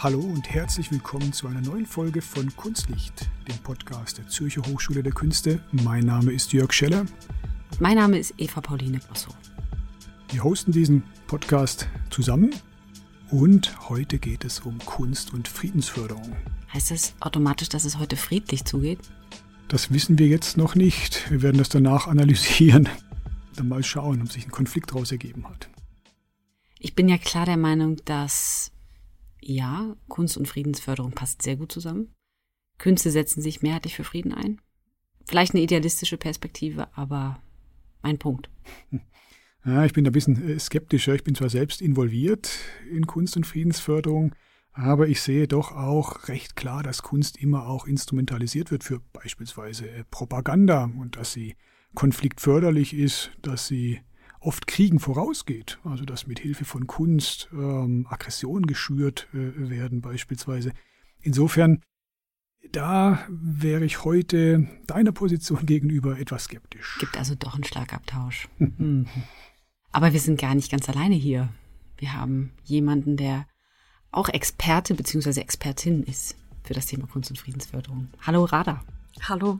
Hallo und herzlich willkommen zu einer neuen Folge von Kunstlicht, dem Podcast der Zürcher Hochschule der Künste. Mein Name ist Jörg Scheller. Mein Name ist Eva Pauline Bosso. Wir hosten diesen Podcast zusammen und heute geht es um Kunst und Friedensförderung. Heißt das automatisch, dass es heute friedlich zugeht? Das wissen wir jetzt noch nicht. Wir werden das danach analysieren. Dann mal schauen, ob sich ein Konflikt daraus ergeben hat. Ich bin ja klar der Meinung, dass ja, Kunst und Friedensförderung passt sehr gut zusammen. Künste setzen sich mehrheitlich für Frieden ein. Vielleicht eine idealistische Perspektive, aber mein Punkt. Ja, ich bin ein bisschen äh, skeptischer. Ich bin zwar selbst involviert in Kunst- und Friedensförderung, aber ich sehe doch auch recht klar, dass Kunst immer auch instrumentalisiert wird für beispielsweise äh, Propaganda und dass sie konfliktförderlich ist, dass sie oft Kriegen vorausgeht, also dass mit Hilfe von Kunst ähm, Aggressionen geschürt äh, werden beispielsweise. Insofern, da wäre ich heute deiner Position gegenüber etwas skeptisch. Gibt also doch einen Schlagabtausch. hm. Aber wir sind gar nicht ganz alleine hier. Wir haben jemanden, der auch Experte bzw. Expertin ist für das Thema Kunst- und Friedensförderung. Hallo Rada. Hallo.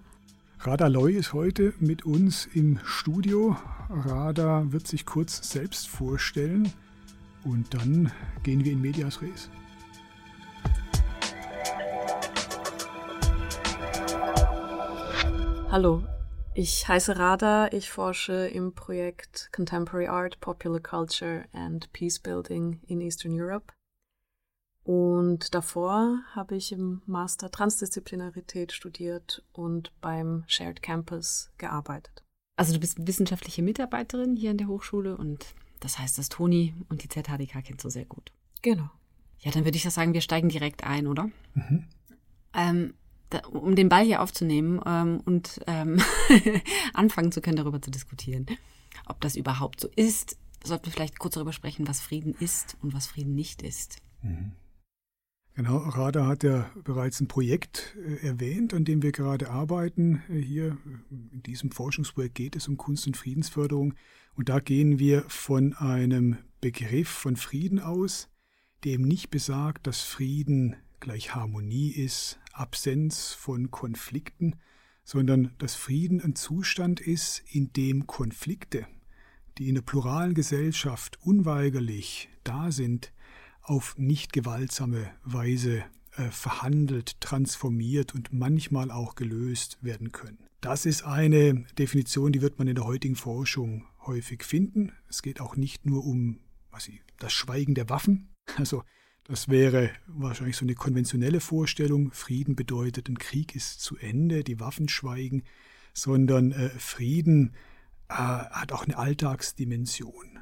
Rada Loy ist heute mit uns im Studio. Rada wird sich kurz selbst vorstellen und dann gehen wir in Medias Res. Hallo, ich heiße Rada, ich forsche im Projekt Contemporary Art, Popular Culture and Peace Building in Eastern Europe. Und davor habe ich im Master Transdisziplinarität studiert und beim Shared Campus gearbeitet. Also du bist wissenschaftliche Mitarbeiterin hier an der Hochschule und das heißt, das Toni und die ZHDK kennst du sehr gut. Genau. Ja, dann würde ich das sagen, wir steigen direkt ein, oder? Mhm. Ähm, da, um den Ball hier aufzunehmen ähm, und ähm, anfangen zu können, darüber zu diskutieren, ob das überhaupt so ist, sollten wir vielleicht kurz darüber sprechen, was Frieden ist und was Frieden nicht ist. Mhm. Genau, Rada hat ja bereits ein Projekt äh, erwähnt, an dem wir gerade arbeiten. Äh, hier in diesem Forschungsprojekt geht es um Kunst- und Friedensförderung. Und da gehen wir von einem Begriff von Frieden aus, der eben nicht besagt, dass Frieden gleich Harmonie ist, Absenz von Konflikten, sondern dass Frieden ein Zustand ist, in dem Konflikte, die in der pluralen Gesellschaft unweigerlich da sind, auf nicht gewaltsame Weise äh, verhandelt, transformiert und manchmal auch gelöst werden können. Das ist eine Definition, die wird man in der heutigen Forschung häufig finden. Es geht auch nicht nur um was ich, das Schweigen der Waffen. Also das wäre wahrscheinlich so eine konventionelle Vorstellung. Frieden bedeutet, ein Krieg ist zu Ende, die Waffen schweigen, sondern äh, Frieden äh, hat auch eine Alltagsdimension.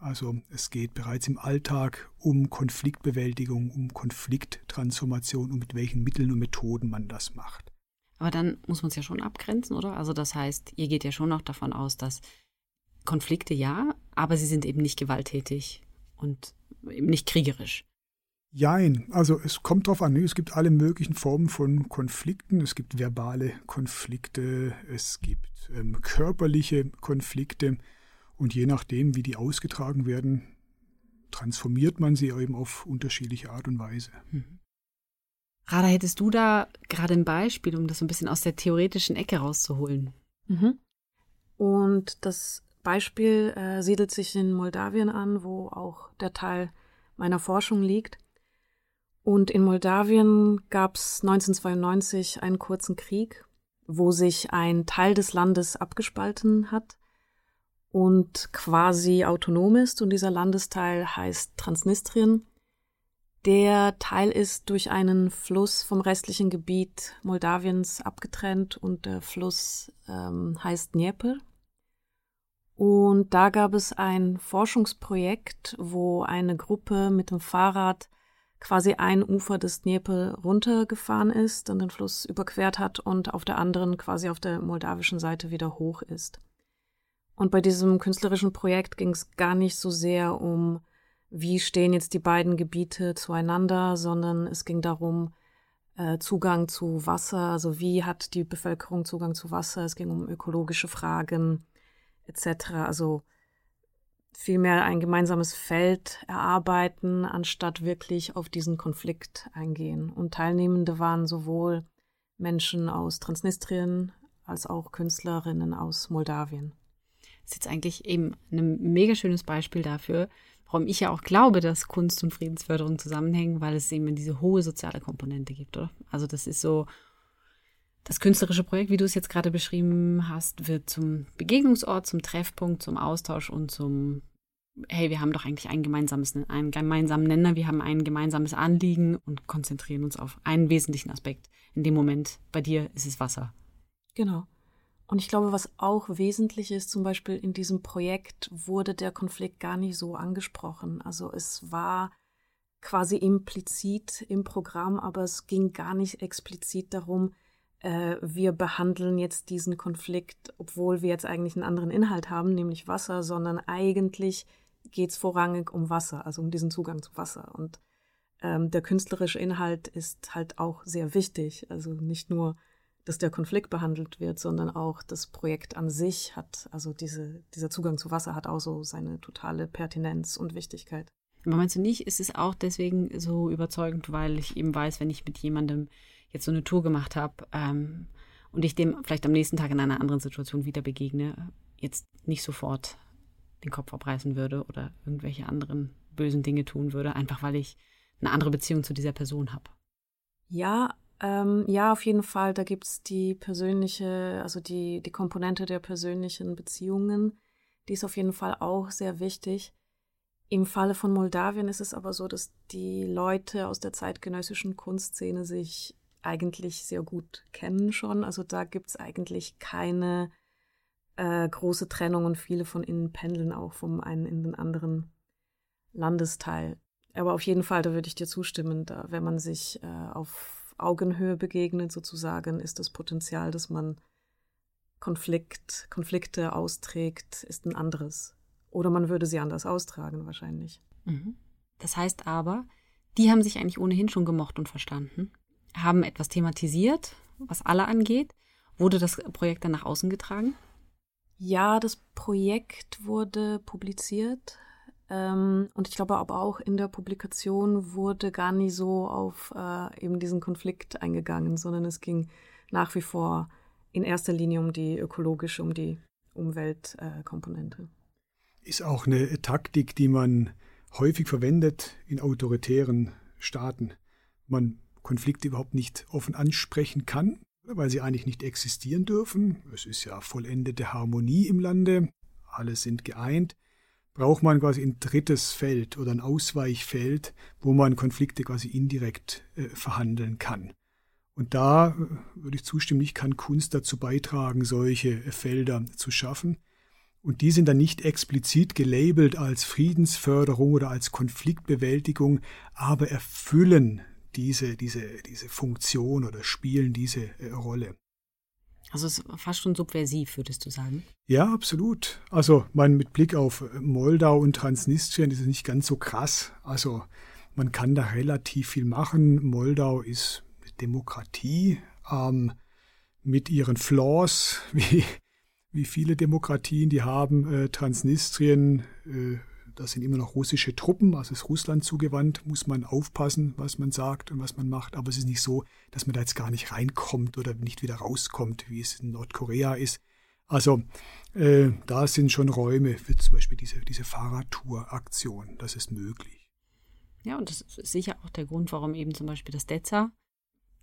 Also es geht bereits im Alltag um Konfliktbewältigung, um Konflikttransformation und mit welchen Mitteln und Methoden man das macht. Aber dann muss man es ja schon abgrenzen, oder? Also das heißt, ihr geht ja schon noch davon aus, dass Konflikte ja, aber sie sind eben nicht gewalttätig und eben nicht kriegerisch. Jein, also es kommt darauf an, ne? es gibt alle möglichen Formen von Konflikten. Es gibt verbale Konflikte, es gibt ähm, körperliche Konflikte. Und je nachdem, wie die ausgetragen werden, transformiert man sie eben auf unterschiedliche Art und Weise. Mhm. Rada, hättest du da gerade ein Beispiel, um das so ein bisschen aus der theoretischen Ecke rauszuholen? Mhm. Und das Beispiel äh, siedelt sich in Moldawien an, wo auch der Teil meiner Forschung liegt. Und in Moldawien gab es 1992 einen kurzen Krieg, wo sich ein Teil des Landes abgespalten hat und quasi autonom ist und dieser Landesteil heißt Transnistrien. Der Teil ist durch einen Fluss vom restlichen Gebiet Moldawiens abgetrennt und der Fluss ähm, heißt Dnieper. Und da gab es ein Forschungsprojekt, wo eine Gruppe mit dem Fahrrad quasi ein Ufer des Dnieper runtergefahren ist, dann den Fluss überquert hat und auf der anderen quasi auf der moldawischen Seite wieder hoch ist. Und bei diesem künstlerischen Projekt ging es gar nicht so sehr um, wie stehen jetzt die beiden Gebiete zueinander, sondern es ging darum, äh, Zugang zu Wasser, also wie hat die Bevölkerung Zugang zu Wasser, es ging um ökologische Fragen etc. Also vielmehr ein gemeinsames Feld erarbeiten, anstatt wirklich auf diesen Konflikt eingehen. Und Teilnehmende waren sowohl Menschen aus Transnistrien als auch Künstlerinnen aus Moldawien. Ist jetzt eigentlich eben ein mega schönes Beispiel dafür, warum ich ja auch glaube, dass Kunst und Friedensförderung zusammenhängen, weil es eben diese hohe soziale Komponente gibt, oder? Also das ist so, das künstlerische Projekt, wie du es jetzt gerade beschrieben hast, wird zum Begegnungsort, zum Treffpunkt, zum Austausch und zum, hey, wir haben doch eigentlich ein gemeinsames, einen gemeinsamen Nenner, wir haben ein gemeinsames Anliegen und konzentrieren uns auf einen wesentlichen Aspekt. In dem Moment, bei dir ist es Wasser. Genau. Und ich glaube, was auch wesentlich ist, zum Beispiel in diesem Projekt wurde der Konflikt gar nicht so angesprochen. Also es war quasi implizit im Programm, aber es ging gar nicht explizit darum, äh, wir behandeln jetzt diesen Konflikt, obwohl wir jetzt eigentlich einen anderen Inhalt haben, nämlich Wasser, sondern eigentlich geht es vorrangig um Wasser, also um diesen Zugang zu Wasser. Und ähm, der künstlerische Inhalt ist halt auch sehr wichtig. Also nicht nur dass der Konflikt behandelt wird, sondern auch das Projekt an sich hat, also diese, dieser Zugang zu Wasser hat auch so seine totale Pertinenz und Wichtigkeit. Aber meinst du nicht, ist es auch deswegen so überzeugend, weil ich eben weiß, wenn ich mit jemandem jetzt so eine Tour gemacht habe ähm, und ich dem vielleicht am nächsten Tag in einer anderen Situation wieder begegne, jetzt nicht sofort den Kopf abreißen würde oder irgendwelche anderen bösen Dinge tun würde, einfach weil ich eine andere Beziehung zu dieser Person habe. Ja, ähm, ja, auf jeden Fall. Da gibt's die persönliche, also die, die Komponente der persönlichen Beziehungen. Die ist auf jeden Fall auch sehr wichtig. Im Falle von Moldawien ist es aber so, dass die Leute aus der zeitgenössischen Kunstszene sich eigentlich sehr gut kennen schon. Also da gibt's eigentlich keine äh, große Trennung und viele von ihnen pendeln auch vom einen in den anderen Landesteil. Aber auf jeden Fall, da würde ich dir zustimmen, da, wenn man sich äh, auf Augenhöhe begegnet, sozusagen, ist das Potenzial, dass man Konflikt, Konflikte austrägt, ist ein anderes. Oder man würde sie anders austragen, wahrscheinlich. Mhm. Das heißt aber, die haben sich eigentlich ohnehin schon gemocht und verstanden, haben etwas thematisiert, was alle angeht. Wurde das Projekt dann nach außen getragen? Ja, das Projekt wurde publiziert und ich glaube aber auch in der Publikation wurde gar nie so auf äh, eben diesen Konflikt eingegangen, sondern es ging nach wie vor in erster Linie um die ökologische, um die Umweltkomponente. Äh, Ist auch eine Taktik, die man häufig verwendet in autoritären Staaten. Man Konflikte überhaupt nicht offen ansprechen kann, weil sie eigentlich nicht existieren dürfen. Es ist ja vollendete Harmonie im Lande, alle sind geeint braucht man quasi ein drittes Feld oder ein Ausweichfeld, wo man Konflikte quasi indirekt äh, verhandeln kann. Und da äh, würde ich zustimmen, ich kann Kunst dazu beitragen, solche äh, Felder zu schaffen. Und die sind dann nicht explizit gelabelt als Friedensförderung oder als Konfliktbewältigung, aber erfüllen diese, diese, diese Funktion oder spielen diese äh, Rolle. Also es ist fast schon subversiv, würdest du sagen? Ja, absolut. Also man mit Blick auf Moldau und Transnistrien ist es nicht ganz so krass. Also man kann da relativ viel machen. Moldau ist eine Demokratie ähm, mit ihren Flaws, wie, wie viele Demokratien die haben. Äh, Transnistrien äh, das sind immer noch russische Truppen, also ist Russland zugewandt, muss man aufpassen, was man sagt und was man macht. Aber es ist nicht so, dass man da jetzt gar nicht reinkommt oder nicht wieder rauskommt, wie es in Nordkorea ist. Also äh, da sind schon Räume für zum Beispiel diese, diese Fahrradtour-Aktion. Das ist möglich. Ja, und das ist sicher auch der Grund, warum eben zum Beispiel das DEZA,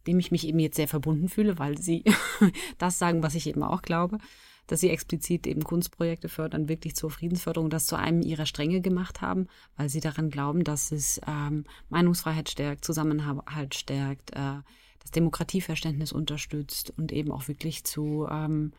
dem ich mich eben jetzt sehr verbunden fühle, weil sie das sagen, was ich eben auch glaube, dass sie explizit eben Kunstprojekte fördern, wirklich zur Friedensförderung, das zu einem ihrer Stränge gemacht haben, weil sie daran glauben, dass es ähm, Meinungsfreiheit stärkt, Zusammenhalt stärkt, äh, das Demokratieverständnis unterstützt und eben auch wirklich zu ähm,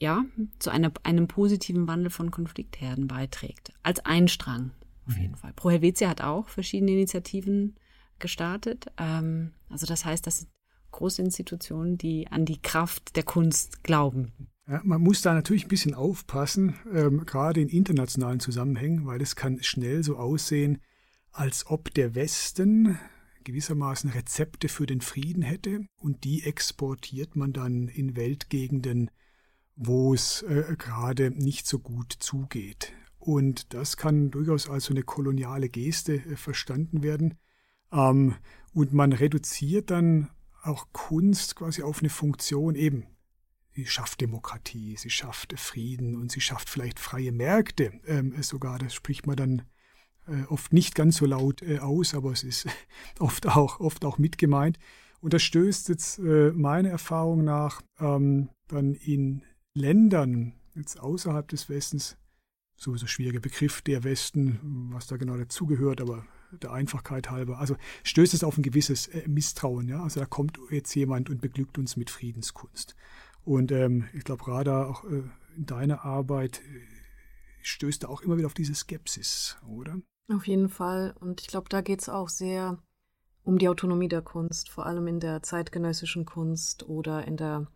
ja, zu einer, einem positiven Wandel von Konfliktherden beiträgt. Als Einstrang, auf jeden. Fall. Pro Helvetia hat auch verschiedene Initiativen gestartet. Ähm, also das heißt, das sind große Institutionen, die an die Kraft der Kunst glauben. Ja, man muss da natürlich ein bisschen aufpassen, ähm, gerade in internationalen Zusammenhängen, weil es kann schnell so aussehen, als ob der Westen gewissermaßen Rezepte für den Frieden hätte und die exportiert man dann in Weltgegenden, wo es äh, gerade nicht so gut zugeht. Und das kann durchaus als eine koloniale Geste äh, verstanden werden. Ähm, und man reduziert dann auch Kunst quasi auf eine Funktion eben. Sie schafft Demokratie, sie schafft Frieden und sie schafft vielleicht freie Märkte ähm, sogar. Das spricht man dann äh, oft nicht ganz so laut äh, aus, aber es ist oft auch, oft auch mitgemeint. Und das stößt jetzt äh, meiner Erfahrung nach ähm, dann in Ländern jetzt außerhalb des Westens, sowieso schwieriger Begriff, der Westen, was da genau dazugehört, aber der Einfachkeit halber, also stößt es auf ein gewisses äh, Misstrauen. Ja? Also da kommt jetzt jemand und beglückt uns mit Friedenskunst. Und ähm, ich glaube, gerade auch äh, in deiner Arbeit äh, stößt er auch immer wieder auf diese Skepsis, oder? Auf jeden Fall. Und ich glaube, da geht es auch sehr um die Autonomie der Kunst, vor allem in der zeitgenössischen Kunst oder in der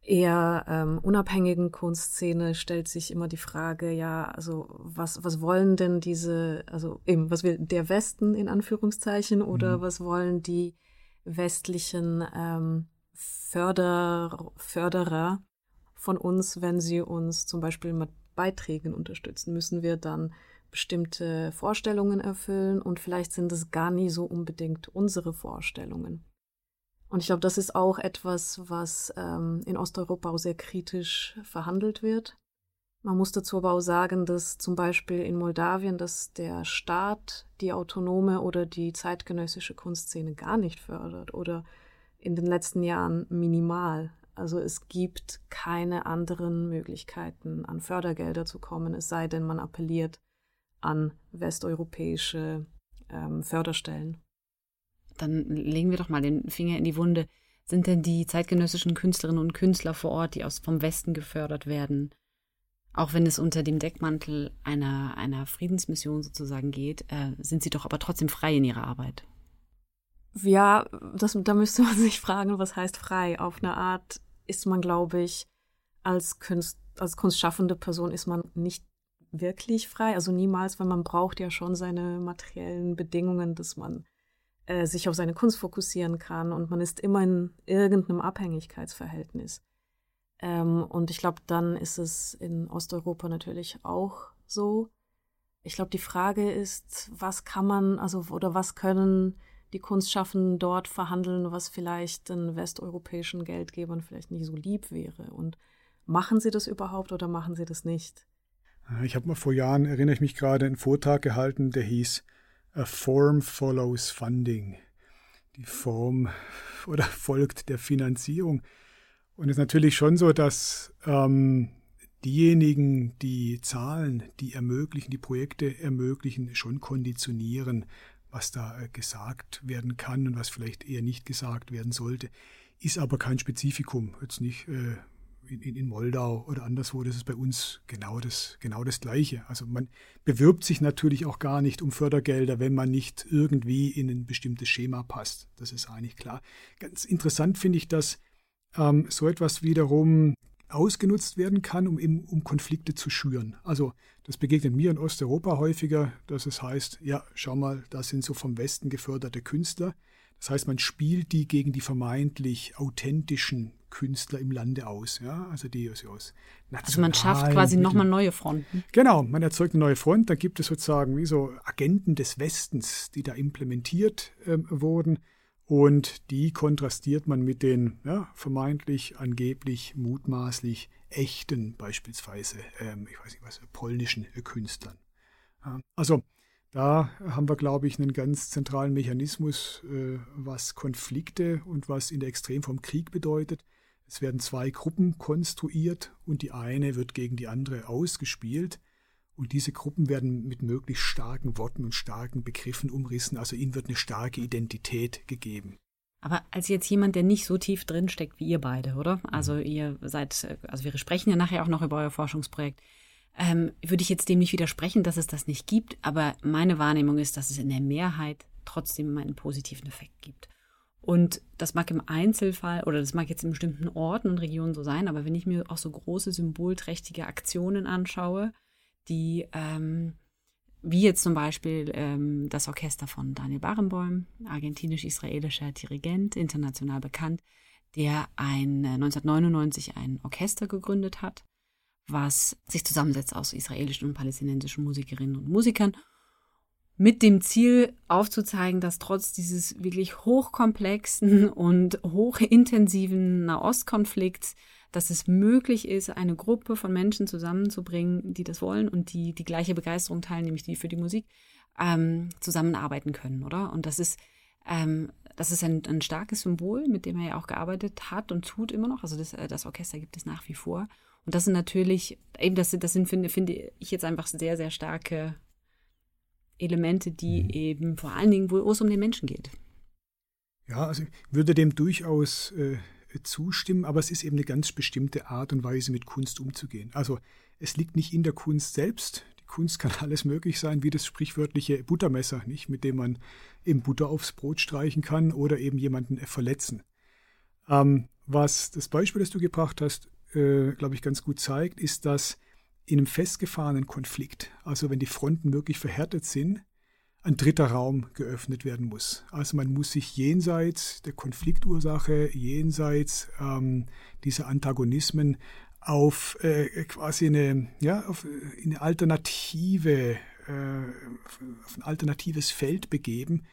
eher ähm, unabhängigen Kunstszene stellt sich immer die Frage, ja, also was, was wollen denn diese, also eben, was will der Westen in Anführungszeichen oder mhm. was wollen die westlichen ähm, Förder, Förderer von uns, wenn sie uns zum Beispiel mit Beiträgen unterstützen? Müssen wir dann bestimmte Vorstellungen erfüllen und vielleicht sind es gar nie so unbedingt unsere Vorstellungen. Und ich glaube, das ist auch etwas, was ähm, in Osteuropa auch sehr kritisch verhandelt wird. Man muss dazu aber auch sagen, dass zum Beispiel in Moldawien, dass der Staat die autonome oder die zeitgenössische Kunstszene gar nicht fördert oder in den letzten Jahren minimal. Also es gibt keine anderen Möglichkeiten, an Fördergelder zu kommen, es sei denn, man appelliert an westeuropäische ähm, Förderstellen. Dann legen wir doch mal den Finger in die Wunde. Sind denn die zeitgenössischen Künstlerinnen und Künstler vor Ort, die aus vom Westen gefördert werden, auch wenn es unter dem Deckmantel einer, einer Friedensmission sozusagen geht, äh, sind sie doch aber trotzdem frei in ihrer Arbeit? Ja, das, da müsste man sich fragen, was heißt frei? Auf eine Art ist man, glaube ich, als, Kunst, als kunstschaffende Person ist man nicht wirklich frei, also niemals, weil man braucht ja schon seine materiellen Bedingungen, dass man äh, sich auf seine Kunst fokussieren kann und man ist immer in irgendeinem Abhängigkeitsverhältnis. Ähm, und ich glaube, dann ist es in Osteuropa natürlich auch so. Ich glaube, die Frage ist, was kann man, also oder was können die Kunstschaffenden dort verhandeln, was vielleicht den westeuropäischen Geldgebern vielleicht nicht so lieb wäre. Und machen sie das überhaupt oder machen sie das nicht? Ich habe mal vor Jahren, erinnere ich mich gerade, einen Vortrag gehalten, der hieß A Form Follows Funding. Die Form oder folgt der Finanzierung. Und es ist natürlich schon so, dass ähm, diejenigen, die Zahlen, die ermöglichen, die Projekte ermöglichen, schon konditionieren, was da äh, gesagt werden kann und was vielleicht eher nicht gesagt werden sollte. Ist aber kein Spezifikum. Jetzt nicht äh, in, in, Moldau oder anderswo, das ist bei uns genau das, genau das Gleiche. Also man bewirbt sich natürlich auch gar nicht um Fördergelder, wenn man nicht irgendwie in ein bestimmtes Schema passt. Das ist eigentlich klar. Ganz interessant finde ich, dass ähm, so etwas wiederum ausgenutzt werden kann, um, eben, um Konflikte zu schüren. Also das begegnet mir in Osteuropa häufiger, dass es heißt, ja, schau mal, das sind so vom Westen geförderte Künstler. Das heißt, man spielt die gegen die vermeintlich authentischen Künstler im Lande aus. Ja? Also die also aus Also man schafft quasi nochmal neue Fronten. Genau, man erzeugt eine neue Front. Da gibt es sozusagen wie so Agenten des Westens, die da implementiert äh, wurden. Und die kontrastiert man mit den ja, vermeintlich, angeblich, mutmaßlich echten, beispielsweise, ähm, ich weiß nicht was, polnischen Künstlern. Ja, also da haben wir, glaube ich, einen ganz zentralen Mechanismus, äh, was Konflikte und was in der Extremform Krieg bedeutet. Es werden zwei Gruppen konstruiert und die eine wird gegen die andere ausgespielt. Und diese Gruppen werden mit möglichst starken Worten und starken Begriffen umrissen. Also ihnen wird eine starke Identität gegeben. Aber als jetzt jemand, der nicht so tief drinsteckt wie ihr beide, oder? Also mhm. ihr seid, also wir sprechen ja nachher auch noch über euer Forschungsprojekt ähm, würde ich jetzt dem nicht widersprechen, dass es das nicht gibt, aber meine Wahrnehmung ist, dass es in der Mehrheit trotzdem einen positiven Effekt gibt. Und das mag im Einzelfall oder das mag jetzt in bestimmten Orten und Regionen so sein, aber wenn ich mir auch so große symbolträchtige Aktionen anschaue, die ähm, wie jetzt zum Beispiel ähm, das Orchester von Daniel Barenboim, argentinisch-israelischer Dirigent, international bekannt, der ein, 1999 äh, ein Orchester gegründet hat was sich zusammensetzt aus israelischen und palästinensischen Musikerinnen und Musikern, mit dem Ziel aufzuzeigen, dass trotz dieses wirklich hochkomplexen und hochintensiven Nahostkonflikts, dass es möglich ist, eine Gruppe von Menschen zusammenzubringen, die das wollen und die die gleiche Begeisterung teilen, nämlich die für die Musik, ähm, zusammenarbeiten können, oder? Und das ist ähm, das ist ein, ein starkes Symbol, mit dem er ja auch gearbeitet hat und tut immer noch. Also das, äh, das Orchester gibt es nach wie vor. Und das sind natürlich, eben das, das sind, finde, finde ich jetzt einfach sehr, sehr starke Elemente, die mhm. eben vor allen Dingen, wo es um den Menschen geht. Ja, also ich würde dem durchaus äh, zustimmen, aber es ist eben eine ganz bestimmte Art und Weise, mit Kunst umzugehen. Also es liegt nicht in der Kunst selbst. Die Kunst kann alles möglich sein, wie das sprichwörtliche Buttermesser, nicht, mit dem man eben Butter aufs Brot streichen kann oder eben jemanden verletzen. Ähm, was das Beispiel, das du gebracht hast, äh, glaube ich, ganz gut zeigt, ist, dass in einem festgefahrenen Konflikt, also wenn die Fronten wirklich verhärtet sind, ein dritter Raum geöffnet werden muss. Also man muss sich jenseits der Konfliktursache, jenseits ähm, dieser Antagonismen auf äh, quasi eine, ja, auf eine alternative, äh, auf ein alternatives Feld begeben,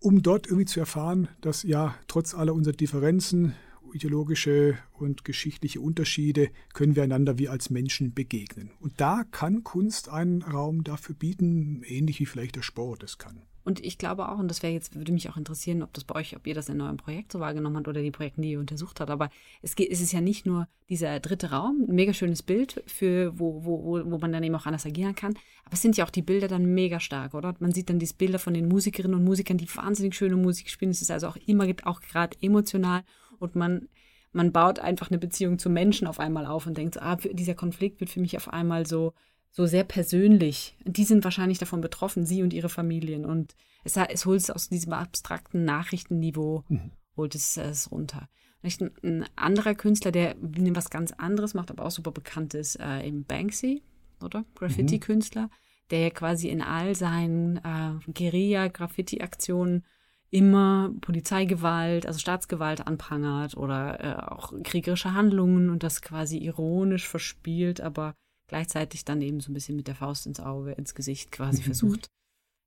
um dort irgendwie zu erfahren, dass ja trotz aller unserer Differenzen, ideologische und geschichtliche Unterschiede können wir einander wie als Menschen begegnen. Und da kann Kunst einen Raum dafür bieten, ähnlich wie vielleicht der Sport es kann. Und ich glaube auch, und das wäre jetzt, würde mich auch interessieren, ob das bei euch, ob ihr das in eurem Projekt so wahrgenommen habt oder die Projekte, die ihr untersucht habt. Aber es, geht, es ist ja nicht nur dieser dritte Raum, ein mega schönes Bild, für, wo, wo, wo man dann eben auch anders agieren kann. Aber es sind ja auch die Bilder dann mega stark, oder? Man sieht dann diese Bilder von den Musikerinnen und Musikern, die wahnsinnig schöne Musik spielen. Es ist also auch immer, auch gerade emotional und man, man baut einfach eine Beziehung zu Menschen auf einmal auf und denkt, ah, dieser Konflikt wird für mich auf einmal so, so sehr persönlich. Die sind wahrscheinlich davon betroffen, sie und ihre Familien. Und es, es holt es aus diesem abstrakten Nachrichtenniveau, mhm. holt es, es runter. Ein, ein anderer Künstler, der was ganz anderes macht, aber auch super bekannt ist, äh, eben Banksy, oder? Graffiti-Künstler, mhm. der quasi in all seinen äh, Guerilla-Graffiti-Aktionen immer Polizeigewalt, also Staatsgewalt anprangert oder äh, auch kriegerische Handlungen und das quasi ironisch verspielt, aber gleichzeitig dann eben so ein bisschen mit der Faust ins Auge, ins Gesicht quasi mhm. versucht,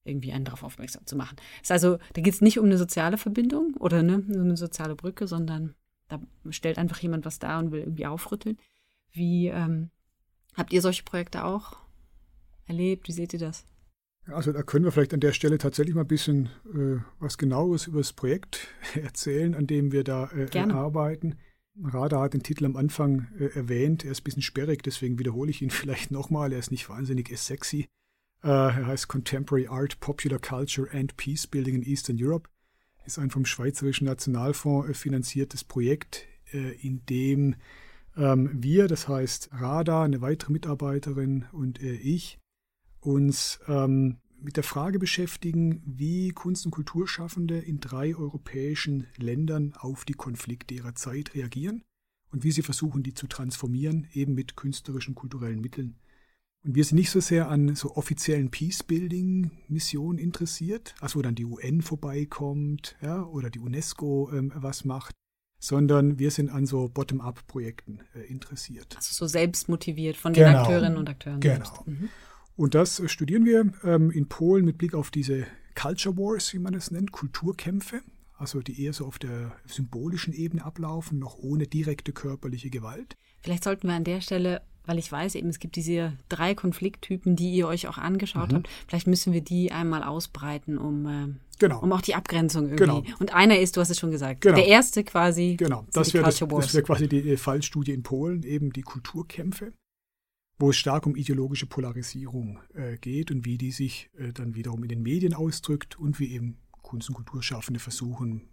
irgendwie einen darauf aufmerksam zu machen. Ist also, da geht es nicht um eine soziale Verbindung oder ne, so eine soziale Brücke, sondern da stellt einfach jemand was da und will irgendwie aufrütteln. Wie ähm, habt ihr solche Projekte auch erlebt? Wie seht ihr das? Also da können wir vielleicht an der Stelle tatsächlich mal ein bisschen äh, was genaueres über das Projekt erzählen, an dem wir da äh, arbeiten. Radar hat den Titel am Anfang äh, erwähnt. Er ist ein bisschen sperrig, deswegen wiederhole ich ihn vielleicht nochmal. Er ist nicht wahnsinnig sexy. Äh, er heißt Contemporary Art, Popular Culture and Peace Building in Eastern Europe. Ist ein vom Schweizerischen Nationalfonds äh, finanziertes Projekt, äh, in dem ähm, wir, das heißt Radar, eine weitere Mitarbeiterin und ich, uns ähm, mit der Frage beschäftigen, wie Kunst- und Kulturschaffende in drei europäischen Ländern auf die Konflikte ihrer Zeit reagieren und wie sie versuchen, die zu transformieren, eben mit künstlerischen, kulturellen Mitteln. Und wir sind nicht so sehr an so offiziellen Peacebuilding-Missionen interessiert, also wo dann die UN vorbeikommt ja, oder die UNESCO ähm, was macht, sondern wir sind an so Bottom-up-Projekten äh, interessiert. Also so selbstmotiviert von den genau. Akteurinnen und Akteuren. Genau. Mhm. Und das studieren wir ähm, in Polen mit Blick auf diese Culture Wars, wie man es nennt, Kulturkämpfe, also die eher so auf der symbolischen Ebene ablaufen, noch ohne direkte körperliche Gewalt. Vielleicht sollten wir an der Stelle, weil ich weiß eben, es gibt diese drei Konflikttypen, die ihr euch auch angeschaut mhm. habt, vielleicht müssen wir die einmal ausbreiten, um, äh, genau. um auch die Abgrenzung irgendwie. Genau. Und einer ist, du hast es schon gesagt, genau. der erste quasi. Genau, das wäre wär quasi die Fallstudie in Polen, eben die Kulturkämpfe wo es stark um ideologische Polarisierung äh, geht und wie die sich äh, dann wiederum in den Medien ausdrückt und wie eben Kunst- und Kulturschaffende versuchen,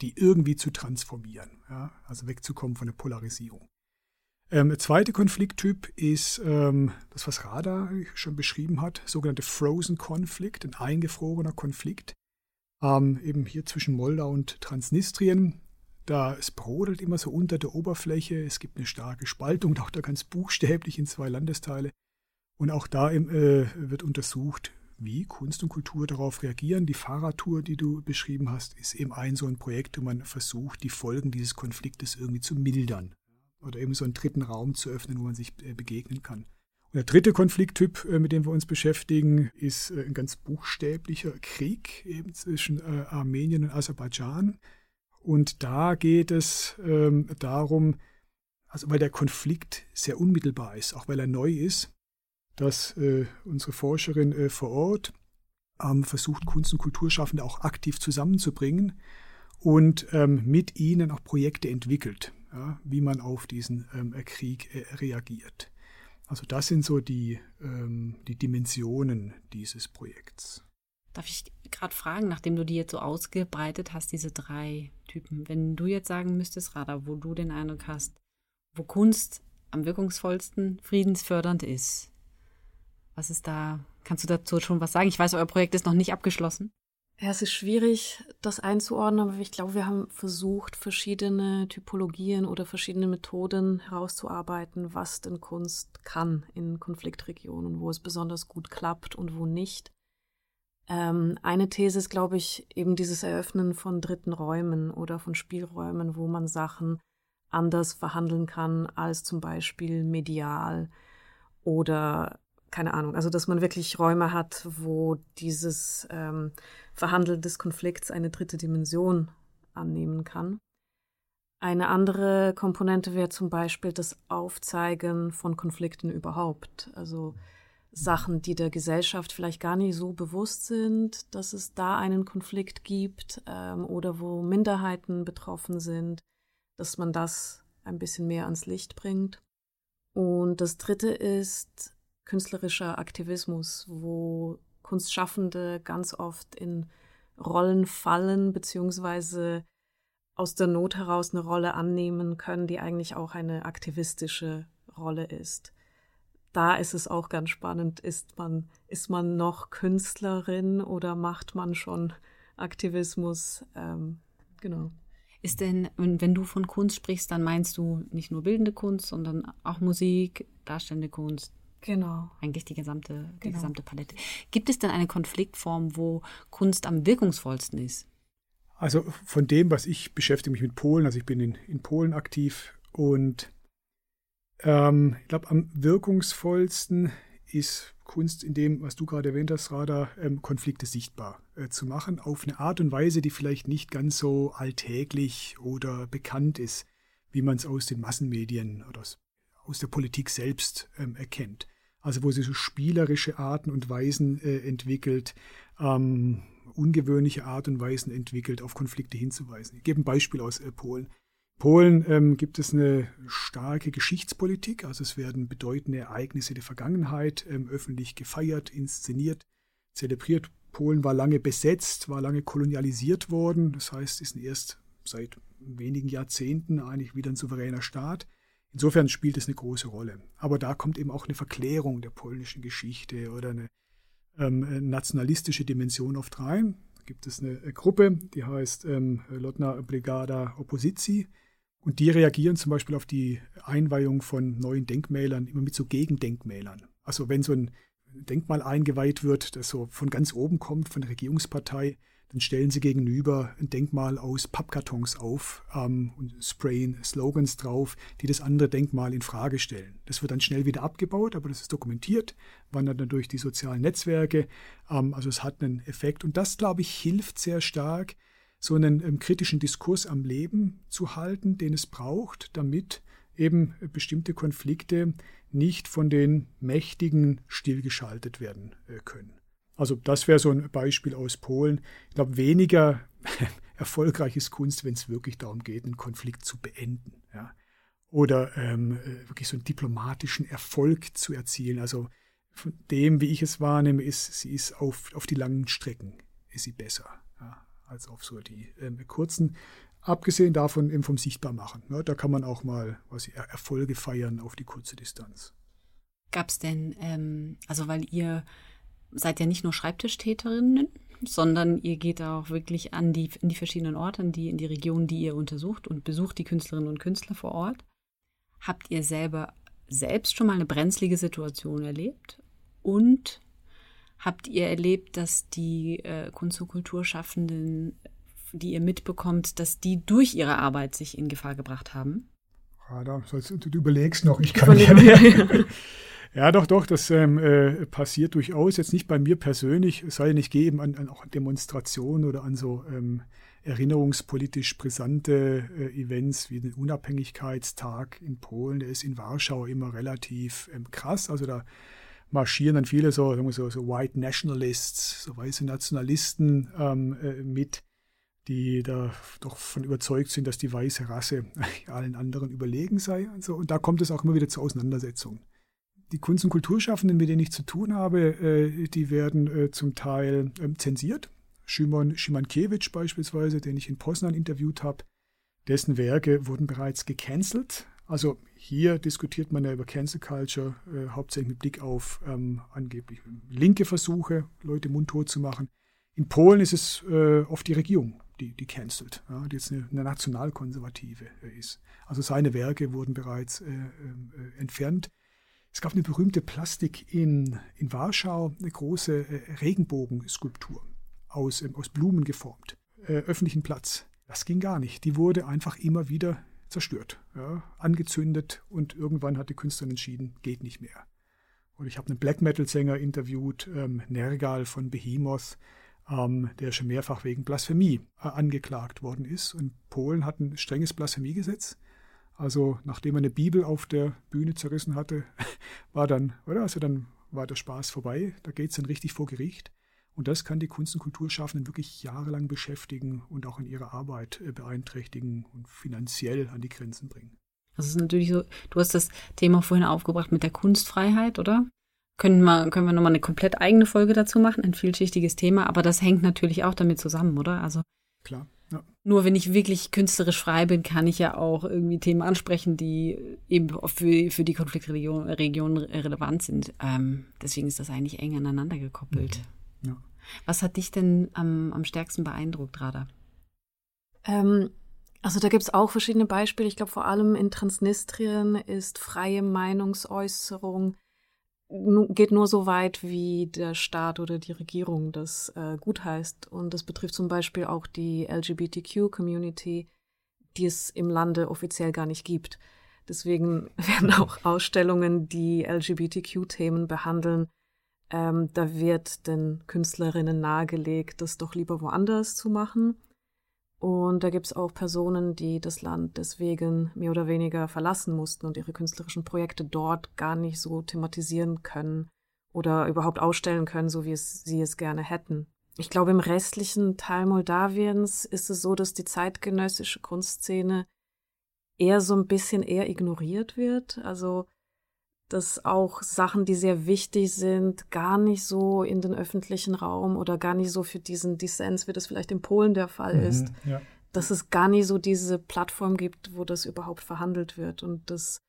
die irgendwie zu transformieren, ja? also wegzukommen von der Polarisierung. Ähm, der zweite Konflikttyp ist ähm, das, was Radar schon beschrieben hat, sogenannte Frozen Konflikt, ein eingefrorener Konflikt, ähm, eben hier zwischen Moldau und Transnistrien. Da es brodelt immer so unter der Oberfläche. Es gibt eine starke Spaltung, auch da ganz buchstäblich in zwei Landesteile. Und auch da äh, wird untersucht, wie Kunst und Kultur darauf reagieren. Die Fahrradtour, die du beschrieben hast, ist eben ein so ein Projekt, wo man versucht, die Folgen dieses Konfliktes irgendwie zu mildern. oder eben so einen dritten Raum zu öffnen, wo man sich äh, begegnen kann. Und der dritte Konflikttyp, äh, mit dem wir uns beschäftigen, ist äh, ein ganz buchstäblicher Krieg eben zwischen Armenien und Aserbaidschan. Und da geht es ähm, darum, also weil der Konflikt sehr unmittelbar ist, auch weil er neu ist, dass äh, unsere Forscherin äh, vor Ort ähm, versucht, Kunst- und Kulturschaffende auch aktiv zusammenzubringen und ähm, mit ihnen auch Projekte entwickelt, ja, wie man auf diesen ähm, Krieg äh, reagiert. Also das sind so die, ähm, die Dimensionen dieses Projekts. Darf ich gerade fragen, nachdem du die jetzt so ausgebreitet hast, diese drei Typen, wenn du jetzt sagen müsstest, Rada, wo du den Eindruck hast, wo Kunst am wirkungsvollsten friedensfördernd ist, was ist da, kannst du dazu schon was sagen? Ich weiß, euer Projekt ist noch nicht abgeschlossen. Ja, es ist schwierig, das einzuordnen, aber ich glaube, wir haben versucht, verschiedene Typologien oder verschiedene Methoden herauszuarbeiten, was denn Kunst kann in Konfliktregionen, wo es besonders gut klappt und wo nicht. Ähm, eine These ist, glaube ich, eben dieses Eröffnen von dritten Räumen oder von Spielräumen, wo man Sachen anders verhandeln kann als zum Beispiel medial oder keine Ahnung, also dass man wirklich Räume hat, wo dieses ähm, Verhandeln des Konflikts eine dritte Dimension annehmen kann. Eine andere Komponente wäre zum Beispiel das Aufzeigen von Konflikten überhaupt. Also Sachen, die der Gesellschaft vielleicht gar nicht so bewusst sind, dass es da einen Konflikt gibt ähm, oder wo Minderheiten betroffen sind, dass man das ein bisschen mehr ans Licht bringt. Und das Dritte ist künstlerischer Aktivismus, wo Kunstschaffende ganz oft in Rollen fallen, beziehungsweise aus der Not heraus eine Rolle annehmen können, die eigentlich auch eine aktivistische Rolle ist. Da ist es auch ganz spannend, ist man, ist man noch Künstlerin oder macht man schon Aktivismus? Ähm, genau. Ist denn, wenn du von Kunst sprichst, dann meinst du nicht nur bildende Kunst, sondern auch Musik, darstellende Kunst, Genau. Eigentlich die gesamte, die genau. gesamte Palette. Gibt es denn eine Konfliktform, wo Kunst am wirkungsvollsten ist? Also von dem, was ich beschäftige mich mit Polen, also ich bin in, in Polen aktiv und ähm, ich glaube, am wirkungsvollsten ist Kunst in dem, was du gerade erwähnt hast, Rada, ähm, Konflikte sichtbar äh, zu machen, auf eine Art und Weise, die vielleicht nicht ganz so alltäglich oder bekannt ist, wie man es aus den Massenmedien oder aus aus der Politik selbst ähm, erkennt. Also wo sie so spielerische Arten und Weisen äh, entwickelt, ähm, ungewöhnliche Art und Weisen entwickelt, auf Konflikte hinzuweisen. Ich gebe ein Beispiel aus äh, Polen. Polen ähm, gibt es eine starke Geschichtspolitik, also es werden bedeutende Ereignisse der Vergangenheit ähm, öffentlich gefeiert, inszeniert, zelebriert. Polen war lange besetzt, war lange kolonialisiert worden, das heißt, ist erst seit wenigen Jahrzehnten eigentlich wieder ein souveräner Staat. Insofern spielt es eine große Rolle. Aber da kommt eben auch eine Verklärung der polnischen Geschichte oder eine ähm, nationalistische Dimension oft rein. Da gibt es eine Gruppe, die heißt ähm, Lotna Brigada Oppositie. Und die reagieren zum Beispiel auf die Einweihung von neuen Denkmälern immer mit so Gegendenkmälern. Also wenn so ein Denkmal eingeweiht wird, das so von ganz oben kommt, von der Regierungspartei, dann stellen sie gegenüber ein Denkmal aus Pappkartons auf ähm, und sprayen Slogans drauf, die das andere Denkmal in Frage stellen. Das wird dann schnell wieder abgebaut, aber das ist dokumentiert, wandert dann durch die sozialen Netzwerke. Ähm, also es hat einen Effekt und das, glaube ich, hilft sehr stark, so einen ähm, kritischen Diskurs am Leben zu halten, den es braucht, damit eben bestimmte Konflikte nicht von den Mächtigen stillgeschaltet werden äh, können. Also das wäre so ein Beispiel aus Polen. Ich glaube, weniger erfolgreich ist Kunst, wenn es wirklich darum geht, einen Konflikt zu beenden. Ja? Oder ähm, äh, wirklich so einen diplomatischen Erfolg zu erzielen. Also von dem, wie ich es wahrnehme, ist, sie ist auf, auf die langen Strecken ist sie besser als auf so die ähm, kurzen. Abgesehen davon eben vom Sichtbarmachen. Ja, da kann man auch mal was Erfolge feiern auf die kurze Distanz. Gab es denn, ähm, also weil ihr seid ja nicht nur Schreibtischtäterinnen, sondern ihr geht auch wirklich an die, in die verschiedenen Orte, in die, in die Regionen, die ihr untersucht und besucht die Künstlerinnen und Künstler vor Ort. Habt ihr selber selbst schon mal eine brenzlige Situation erlebt? Und habt ihr erlebt, dass die äh, Kunst- und Kulturschaffenden, die ihr mitbekommt, dass die durch ihre Arbeit sich in Gefahr gebracht haben? Radar, du überlegst noch, ich kann nicht. Ja, doch, doch, das ähm, äh, passiert durchaus. Jetzt nicht bei mir persönlich, es sei denn, ich gehe eben an, an auch Demonstrationen oder an so ähm, erinnerungspolitisch brisante äh, Events wie den Unabhängigkeitstag in Polen. Der ist in Warschau immer relativ ähm, krass. Also da marschieren dann viele so, so, so White Nationalists, so weiße Nationalisten ähm, äh, mit, die da doch von überzeugt sind, dass die weiße Rasse allen anderen überlegen sei. Und, so. und da kommt es auch immer wieder zu Auseinandersetzungen die Kunst- und Kulturschaffenden, mit denen ich zu tun habe, äh, die werden äh, zum Teil ähm, zensiert. Szymon Schimankiewicz beispielsweise, den ich in Poznan interviewt habe, dessen Werke wurden bereits gecancelt. Also hier diskutiert man ja über Cancel Culture, äh, hauptsächlich mit Blick auf ähm, angeblich linke Versuche, Leute mundtot zu machen. In Polen ist es äh, oft die Regierung, die, die cancelt, ja, die jetzt eine, eine nationalkonservative äh, ist. Also seine Werke wurden bereits äh, äh, entfernt. Es gab eine berühmte Plastik in, in Warschau, eine große Regenbogenskulptur aus, ähm, aus Blumen geformt, öffentlichen Platz. Das ging gar nicht. Die wurde einfach immer wieder zerstört, ja, angezündet und irgendwann hat die Künstlerin entschieden, geht nicht mehr. Und ich habe einen Black Metal-Sänger interviewt, ähm, Nergal von Behemoth, ähm, der schon mehrfach wegen Blasphemie äh, angeklagt worden ist. Und Polen hat ein strenges Blasphemiegesetz. Also nachdem er eine Bibel auf der Bühne zerrissen hatte, war dann, oder? Also dann war der Spaß vorbei. Da geht es dann richtig vor Gericht. Und das kann die Kunst- und Kulturschaffenden wirklich jahrelang beschäftigen und auch in ihrer Arbeit äh, beeinträchtigen und finanziell an die Grenzen bringen. Das ist natürlich so, du hast das Thema vorhin aufgebracht mit der Kunstfreiheit, oder? Können wir, können wir nochmal eine komplett eigene Folge dazu machen, ein vielschichtiges Thema, aber das hängt natürlich auch damit zusammen, oder? Also Klar. Ja. Nur wenn ich wirklich künstlerisch frei bin, kann ich ja auch irgendwie Themen ansprechen, die eben für, für die Konfliktregion Region relevant sind. Ähm, deswegen ist das eigentlich eng aneinander gekoppelt. Mhm. Was hat dich denn am, am stärksten beeindruckt, Rada? Ähm, also da gibt es auch verschiedene Beispiele. Ich glaube, vor allem in Transnistrien ist freie Meinungsäußerung geht nur so weit, wie der Staat oder die Regierung das äh, gutheißt. Und das betrifft zum Beispiel auch die LGBTQ-Community, die es im Lande offiziell gar nicht gibt. Deswegen werden auch Ausstellungen, die LGBTQ-Themen behandeln, ähm, da wird den Künstlerinnen nahegelegt, das doch lieber woanders zu machen. Und da gibt es auch Personen, die das Land deswegen mehr oder weniger verlassen mussten und ihre künstlerischen Projekte dort gar nicht so thematisieren können oder überhaupt ausstellen können, so wie es sie es gerne hätten. Ich glaube, im restlichen Teil Moldawiens ist es so, dass die zeitgenössische Kunstszene eher so ein bisschen eher ignoriert wird. Also dass auch Sachen, die sehr wichtig sind, gar nicht so in den öffentlichen Raum oder gar nicht so für diesen Dissens, wie das vielleicht in Polen der Fall mhm, ist, ja. dass es gar nicht so diese Plattform gibt, wo das überhaupt verhandelt wird und dass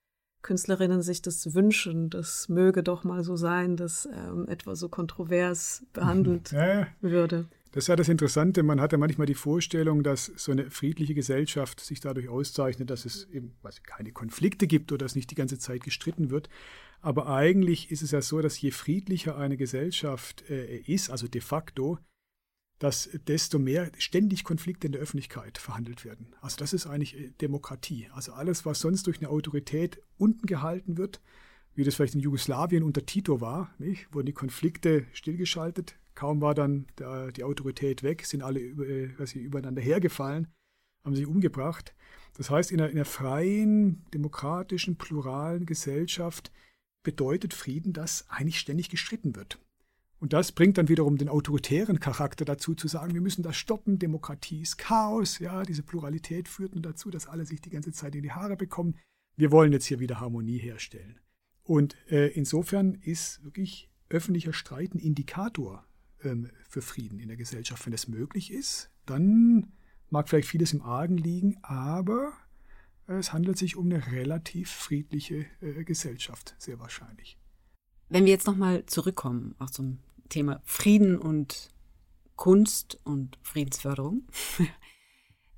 Künstlerinnen sich das wünschen, das möge doch mal so sein, dass ähm, etwa so kontrovers behandelt mhm. ja, würde. Das ist ja das Interessante. Man hat ja manchmal die Vorstellung, dass so eine friedliche Gesellschaft sich dadurch auszeichnet, dass es eben was, keine Konflikte gibt oder dass nicht die ganze Zeit gestritten wird. Aber eigentlich ist es ja so, dass je friedlicher eine Gesellschaft äh, ist, also de facto, dass desto mehr ständig Konflikte in der Öffentlichkeit verhandelt werden. Also das ist eigentlich äh, Demokratie. Also alles, was sonst durch eine Autorität unten gehalten wird, wie das vielleicht in Jugoslawien unter Tito war, nicht? wurden die Konflikte stillgeschaltet, Kaum war dann der, die Autorität weg, sind alle über, äh, übereinander hergefallen, haben sich umgebracht. Das heißt, in einer, in einer freien, demokratischen, pluralen Gesellschaft bedeutet Frieden, dass eigentlich ständig gestritten wird. Und das bringt dann wiederum den autoritären Charakter dazu, zu sagen, wir müssen das stoppen, Demokratie ist Chaos, ja, diese Pluralität führt nur dazu, dass alle sich die ganze Zeit in die Haare bekommen. Wir wollen jetzt hier wieder Harmonie herstellen. Und äh, insofern ist wirklich öffentlicher Streit ein Indikator für Frieden in der Gesellschaft. Wenn das möglich ist, dann mag vielleicht vieles im Argen liegen, aber es handelt sich um eine relativ friedliche äh, Gesellschaft, sehr wahrscheinlich. Wenn wir jetzt nochmal zurückkommen auch zum Thema Frieden und Kunst und Friedensförderung,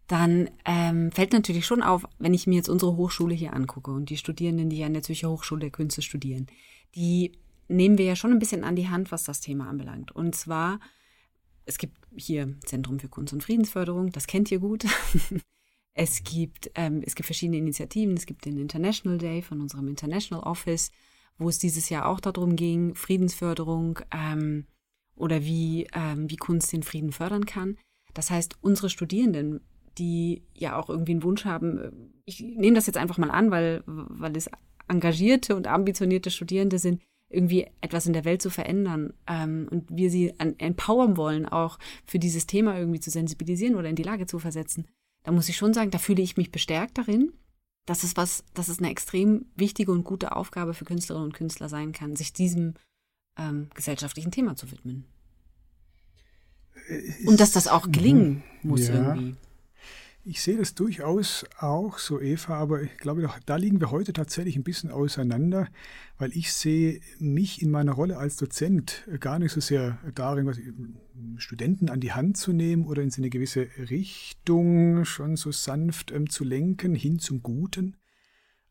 dann ähm, fällt natürlich schon auf, wenn ich mir jetzt unsere Hochschule hier angucke und die Studierenden, die an der Zürcher Hochschule der Künste studieren, die nehmen wir ja schon ein bisschen an die Hand, was das Thema anbelangt. Und zwar, es gibt hier Zentrum für Kunst- und Friedensförderung, das kennt ihr gut. Es gibt, ähm, es gibt verschiedene Initiativen. Es gibt den International Day von unserem International Office, wo es dieses Jahr auch darum ging, Friedensförderung ähm, oder wie, ähm, wie Kunst den Frieden fördern kann. Das heißt, unsere Studierenden, die ja auch irgendwie einen Wunsch haben, äh, ich nehme das jetzt einfach mal an, weil, weil es engagierte und ambitionierte Studierende sind, irgendwie etwas in der Welt zu verändern ähm, und wir sie an, empowern wollen, auch für dieses Thema irgendwie zu sensibilisieren oder in die Lage zu versetzen, da muss ich schon sagen, da fühle ich mich bestärkt darin. Das ist was, das ist eine extrem wichtige und gute Aufgabe für Künstlerinnen und Künstler sein kann, sich diesem ähm, gesellschaftlichen Thema zu widmen. Äh, und dass das auch gelingen mhm. muss ja. irgendwie. Ich sehe das durchaus auch so, Eva, aber ich glaube, da liegen wir heute tatsächlich ein bisschen auseinander, weil ich sehe mich in meiner Rolle als Dozent gar nicht so sehr darin, was Studenten an die Hand zu nehmen oder in eine gewisse Richtung schon so sanft ähm, zu lenken, hin zum Guten,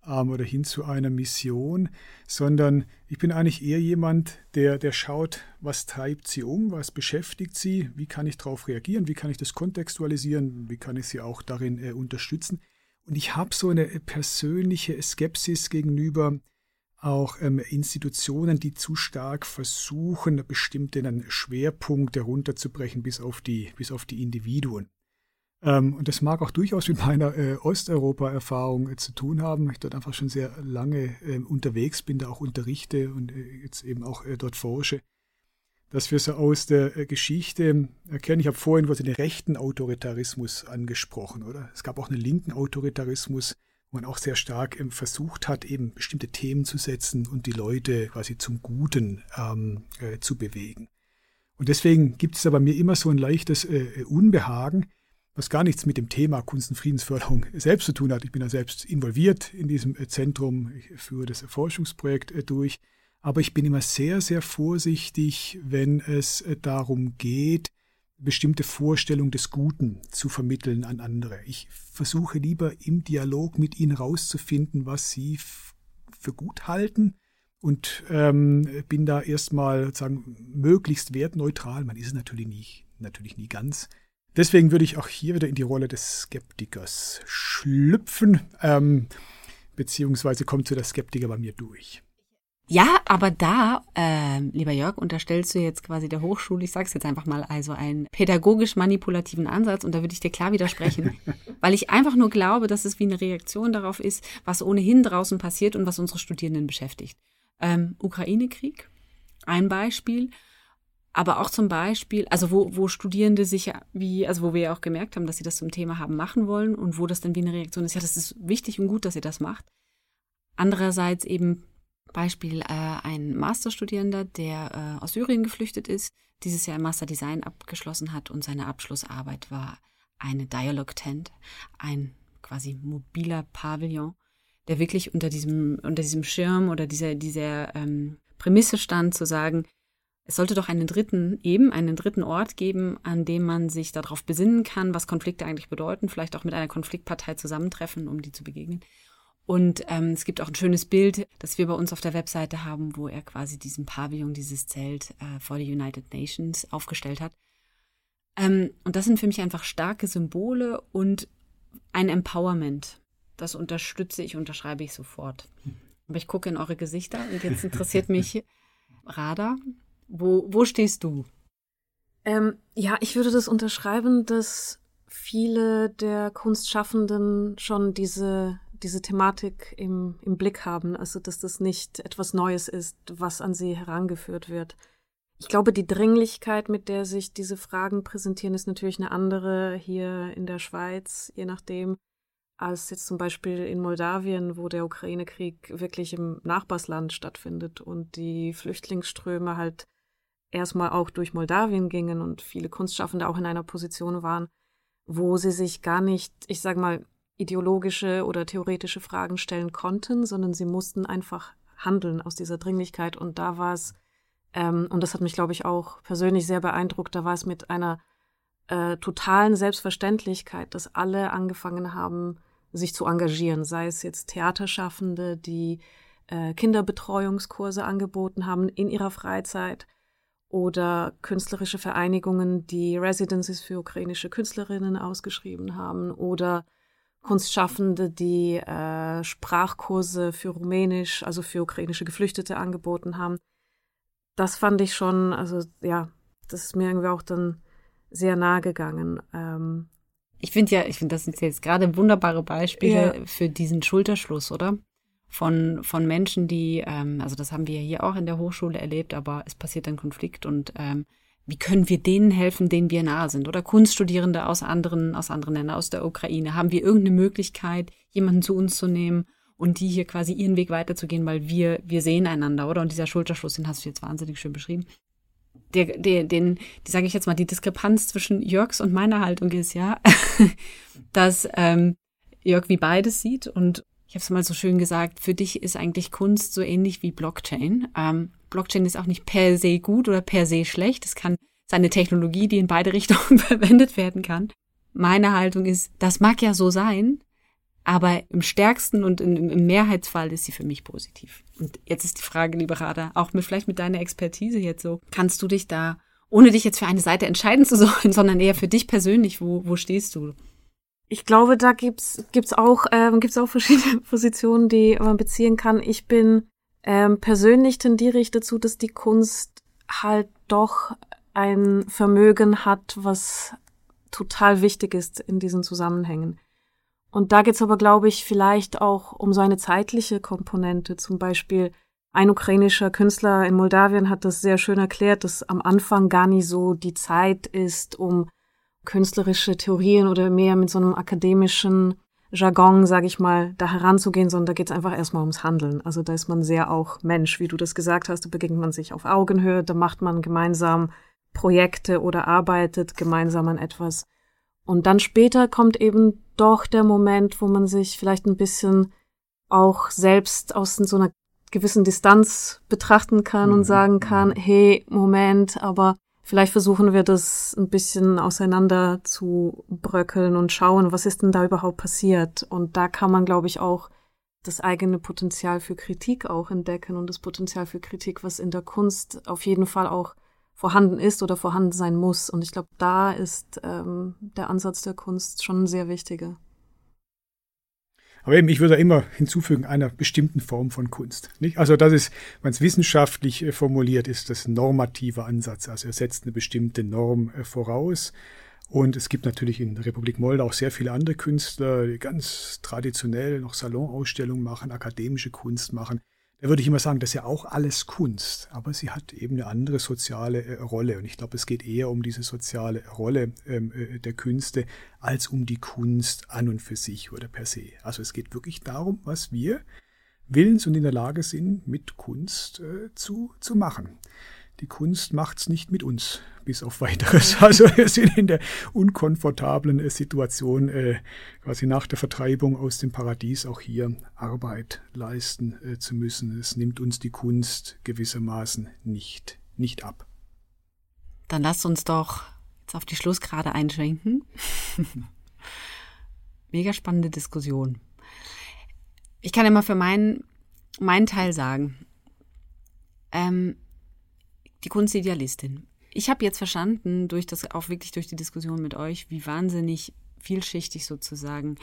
ähm, oder hin zu einer Mission, sondern ich bin eigentlich eher jemand, der, der schaut, was treibt sie um, was beschäftigt sie, wie kann ich darauf reagieren, wie kann ich das kontextualisieren, wie kann ich sie auch darin äh, unterstützen. Und ich habe so eine persönliche Skepsis gegenüber auch ähm, Institutionen, die zu stark versuchen, bestimmte Schwerpunkte runterzubrechen bis auf die, bis auf die Individuen. Ähm, und das mag auch durchaus mit meiner äh, Osteuropa-Erfahrung äh, zu tun haben. Ich dort einfach schon sehr lange äh, unterwegs bin, da auch unterrichte und äh, jetzt eben auch äh, dort forsche. Dass wir so aus der äh, Geschichte erkennen, ich habe vorhin was den rechten Autoritarismus angesprochen, oder? Es gab auch einen linken Autoritarismus, wo man auch sehr stark ähm, versucht hat, eben bestimmte Themen zu setzen und die Leute quasi zum Guten ähm, zu bewegen. Und deswegen gibt es aber mir immer so ein leichtes Unbehagen, was gar nichts mit dem Thema Kunst- und Friedensförderung selbst zu tun hat. Ich bin da selbst involviert in diesem äh, Zentrum, ich führe das Forschungsprojekt äh, durch, aber ich bin immer sehr, sehr vorsichtig, wenn es äh, darum geht, bestimmte Vorstellungen des Guten zu vermitteln an andere. Ich versuche lieber im Dialog mit ihnen rauszufinden, was sie für gut halten und ähm, bin da erstmal sagen möglichst wertneutral. Man ist es natürlich nie, natürlich nie ganz. Deswegen würde ich auch hier wieder in die Rolle des Skeptikers schlüpfen, ähm, beziehungsweise kommt so der Skeptiker bei mir durch. Ja, aber da, äh, lieber Jörg, unterstellst du jetzt quasi der Hochschule, ich sag's jetzt einfach mal, also einen pädagogisch-manipulativen Ansatz und da würde ich dir klar widersprechen, weil ich einfach nur glaube, dass es wie eine Reaktion darauf ist, was ohnehin draußen passiert und was unsere Studierenden beschäftigt. Ähm, Ukraine-Krieg, ein Beispiel aber auch zum Beispiel, also wo, wo Studierende sich ja, wie, also wo wir ja auch gemerkt haben, dass sie das zum Thema haben machen wollen und wo das dann wie eine Reaktion ist, ja, das ist wichtig und gut, dass ihr das macht. Andererseits eben Beispiel äh, ein Masterstudierender, der äh, aus Syrien geflüchtet ist, dieses Jahr im Master Design abgeschlossen hat und seine Abschlussarbeit war eine Dialog Tent, ein quasi mobiler Pavillon, der wirklich unter diesem, unter diesem Schirm oder dieser, dieser ähm, Prämisse stand, zu sagen, es sollte doch einen dritten, eben einen dritten Ort geben, an dem man sich darauf besinnen kann, was Konflikte eigentlich bedeuten, vielleicht auch mit einer Konfliktpartei zusammentreffen, um die zu begegnen. Und ähm, es gibt auch ein schönes Bild, das wir bei uns auf der Webseite haben, wo er quasi diesen Pavillon, dieses Zelt äh, vor die United Nations aufgestellt hat. Ähm, und das sind für mich einfach starke Symbole und ein Empowerment. Das unterstütze ich, unterschreibe ich sofort. Aber ich gucke in eure Gesichter und jetzt interessiert mich Radar. Wo, wo stehst du? Ähm, ja, ich würde das unterschreiben, dass viele der Kunstschaffenden schon diese, diese Thematik im, im Blick haben, also dass das nicht etwas Neues ist, was an sie herangeführt wird. Ich glaube, die Dringlichkeit, mit der sich diese Fragen präsentieren, ist natürlich eine andere hier in der Schweiz, je nachdem, als jetzt zum Beispiel in Moldawien, wo der Ukraine-Krieg wirklich im Nachbarsland stattfindet und die Flüchtlingsströme halt erstmal auch durch Moldawien gingen und viele Kunstschaffende auch in einer Position waren, wo sie sich gar nicht, ich sag mal, ideologische oder theoretische Fragen stellen konnten, sondern sie mussten einfach handeln aus dieser Dringlichkeit. Und da war es, ähm, und das hat mich, glaube ich, auch persönlich sehr beeindruckt, da war es mit einer äh, totalen Selbstverständlichkeit, dass alle angefangen haben, sich zu engagieren, sei es jetzt Theaterschaffende, die äh, Kinderbetreuungskurse angeboten haben in ihrer Freizeit, oder künstlerische Vereinigungen, die Residencies für ukrainische Künstlerinnen ausgeschrieben haben oder Kunstschaffende, die äh, Sprachkurse für Rumänisch, also für ukrainische Geflüchtete angeboten haben. Das fand ich schon, also ja, das ist mir irgendwie auch dann sehr nahe gegangen. Ähm, ich finde ja, ich finde, das sind jetzt gerade wunderbare Beispiele ja. für diesen Schulterschluss, oder? Von, von Menschen, die, ähm, also das haben wir hier auch in der Hochschule erlebt, aber es passiert ein Konflikt und ähm, wie können wir denen helfen, denen wir nahe sind? Oder Kunststudierende aus anderen, aus anderen Ländern, aus der Ukraine. Haben wir irgendeine Möglichkeit, jemanden zu uns zu nehmen und die hier quasi ihren Weg weiterzugehen, weil wir, wir sehen einander, oder? Und dieser Schulterschluss, den hast du jetzt wahnsinnig schön beschrieben. Der, der, den, die sage ich jetzt mal, die Diskrepanz zwischen Jörgs und meiner Haltung ist ja, dass ähm, Jörg wie beides sieht und ich habe es mal so schön gesagt, für dich ist eigentlich Kunst so ähnlich wie Blockchain. Ähm, Blockchain ist auch nicht per se gut oder per se schlecht. Es kann seine Technologie, die in beide Richtungen verwendet werden kann. Meine Haltung ist, das mag ja so sein, aber im stärksten und im, im Mehrheitsfall ist sie für mich positiv. Und jetzt ist die Frage, lieber Rada, auch mit, vielleicht mit deiner Expertise jetzt so, kannst du dich da, ohne dich jetzt für eine Seite entscheiden zu sollen, sondern eher für dich persönlich, wo, wo stehst du? Ich glaube, da gibt's gibt's auch ähm, gibt's auch verschiedene Positionen, die man beziehen kann. Ich bin ähm, persönlich tendiere ich dazu, dass die Kunst halt doch ein Vermögen hat, was total wichtig ist in diesen Zusammenhängen. Und da geht's aber, glaube ich, vielleicht auch um so eine zeitliche Komponente. Zum Beispiel ein ukrainischer Künstler in Moldawien hat das sehr schön erklärt, dass am Anfang gar nicht so die Zeit ist, um künstlerische Theorien oder mehr mit so einem akademischen Jargon, sage ich mal, da heranzugehen, sondern da geht es einfach erstmal ums Handeln. Also da ist man sehr auch Mensch, wie du das gesagt hast, da begegnet man sich auf Augenhöhe, da macht man gemeinsam Projekte oder arbeitet gemeinsam an etwas. Und dann später kommt eben doch der Moment, wo man sich vielleicht ein bisschen auch selbst aus so einer gewissen Distanz betrachten kann mhm. und sagen kann, hey, Moment, aber Vielleicht versuchen wir das ein bisschen auseinander zu bröckeln und schauen, was ist denn da überhaupt passiert. Und da kann man, glaube ich, auch das eigene Potenzial für Kritik auch entdecken und das Potenzial für Kritik, was in der Kunst auf jeden Fall auch vorhanden ist oder vorhanden sein muss. Und ich glaube, da ist ähm, der Ansatz der Kunst schon ein sehr wichtiger. Aber eben, ich würde immer hinzufügen, einer bestimmten Form von Kunst. Nicht? Also das ist, wenn es wissenschaftlich äh, formuliert ist, das normative Ansatz. Also er setzt eine bestimmte Norm äh, voraus. Und es gibt natürlich in der Republik Moldau auch sehr viele andere Künstler, die ganz traditionell noch Salonausstellungen machen, akademische Kunst machen. Da würde ich immer sagen, das ist ja auch alles Kunst, aber sie hat eben eine andere soziale äh, Rolle. Und ich glaube, es geht eher um diese soziale Rolle ähm, äh, der Künste als um die Kunst an und für sich oder per se. Also es geht wirklich darum, was wir willens und in der Lage sind, mit Kunst äh, zu, zu machen die Kunst macht's nicht mit uns, bis auf weiteres. Also wir sind in der unkomfortablen äh, Situation, äh, quasi nach der Vertreibung aus dem Paradies auch hier Arbeit leisten äh, zu müssen. Es nimmt uns die Kunst gewissermaßen nicht, nicht ab. Dann lasst uns doch jetzt auf die Schlussgrade einschränken. Mega spannende Diskussion. Ich kann immer für meinen, meinen Teil sagen, ähm, die Kunstidealistin. Ich habe jetzt verstanden, durch das, auch wirklich durch die Diskussion mit euch, wie wahnsinnig vielschichtig sozusagen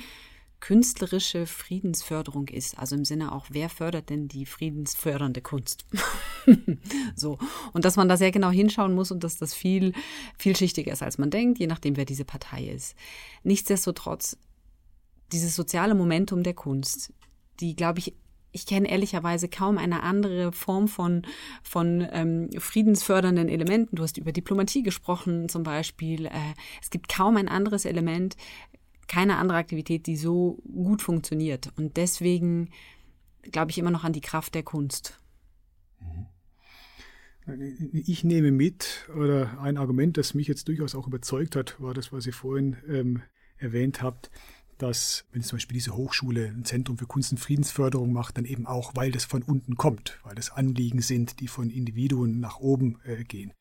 künstlerische Friedensförderung ist. Also im Sinne auch, wer fördert denn die friedensfördernde Kunst? so. Und dass man da sehr genau hinschauen muss und dass das viel vielschichtiger ist, als man denkt, je nachdem, wer diese Partei ist. Nichtsdestotrotz, dieses soziale Momentum der Kunst, die, glaube ich, ich kenne ehrlicherweise kaum eine andere Form von, von ähm, friedensfördernden Elementen. Du hast über Diplomatie gesprochen zum Beispiel. Äh, es gibt kaum ein anderes Element, keine andere Aktivität, die so gut funktioniert. Und deswegen glaube ich immer noch an die Kraft der Kunst. Ich nehme mit, oder ein Argument, das mich jetzt durchaus auch überzeugt hat, war das, was ihr vorhin ähm, erwähnt habt dass, wenn zum Beispiel diese Hochschule ein Zentrum für Kunst- und Friedensförderung macht, dann eben auch, weil das von unten kommt, weil das Anliegen sind, die von Individuen nach oben äh, gehen.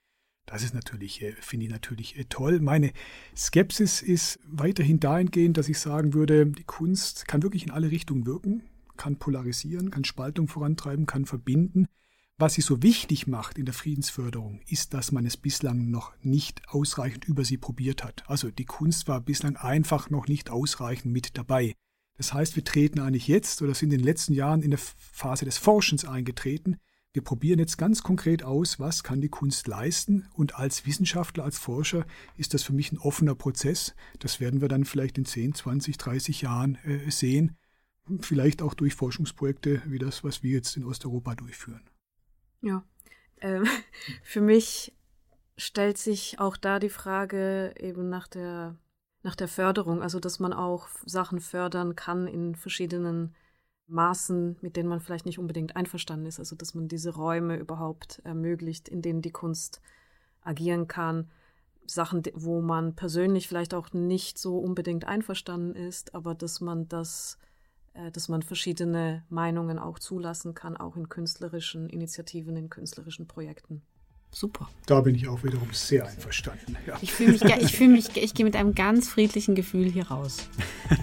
Das ist natürlich, äh, finde ich natürlich äh, toll. Meine Skepsis ist weiterhin dahingehend, dass ich sagen würde, die Kunst kann wirklich in alle Richtungen wirken, kann polarisieren, kann Spaltung vorantreiben, kann verbinden. Was sie so wichtig macht in der Friedensförderung, ist, dass man es bislang noch nicht ausreichend über sie probiert hat. Also die Kunst war bislang einfach noch nicht ausreichend mit dabei. Das heißt, wir treten eigentlich jetzt oder sind in den letzten Jahren in der Phase des Forschens eingetreten. Wir probieren jetzt ganz konkret aus, was kann die Kunst leisten. Und als Wissenschaftler, als Forscher ist das für mich ein offener Prozess. Das werden wir dann vielleicht in 10, 20, 30 Jahren äh, sehen. Vielleicht auch durch Forschungsprojekte wie das, was wir jetzt in Osteuropa durchführen. Ja, ähm, für mich stellt sich auch da die Frage eben nach der, nach der Förderung, also dass man auch Sachen fördern kann in verschiedenen Maßen, mit denen man vielleicht nicht unbedingt einverstanden ist, also dass man diese Räume überhaupt ermöglicht, in denen die Kunst agieren kann. Sachen, wo man persönlich vielleicht auch nicht so unbedingt einverstanden ist, aber dass man das, dass man verschiedene Meinungen auch zulassen kann, auch in künstlerischen Initiativen, in künstlerischen Projekten. Super. Da bin ich auch wiederum sehr einverstanden. Ja. Ich fühle mich, ich fühle mich, ich gehe mit einem ganz friedlichen Gefühl hier raus.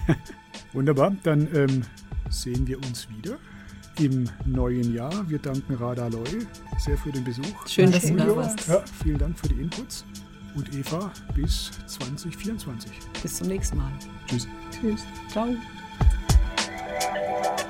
Wunderbar, dann ähm, sehen wir uns wieder im neuen Jahr. Wir danken Rada Loy sehr für den Besuch. Schön, dass du da warst. Ja, vielen Dank für die Inputs. Und Eva, bis 2024. Bis zum nächsten Mal. Tschüss. Tschüss. Ciao. Thank you.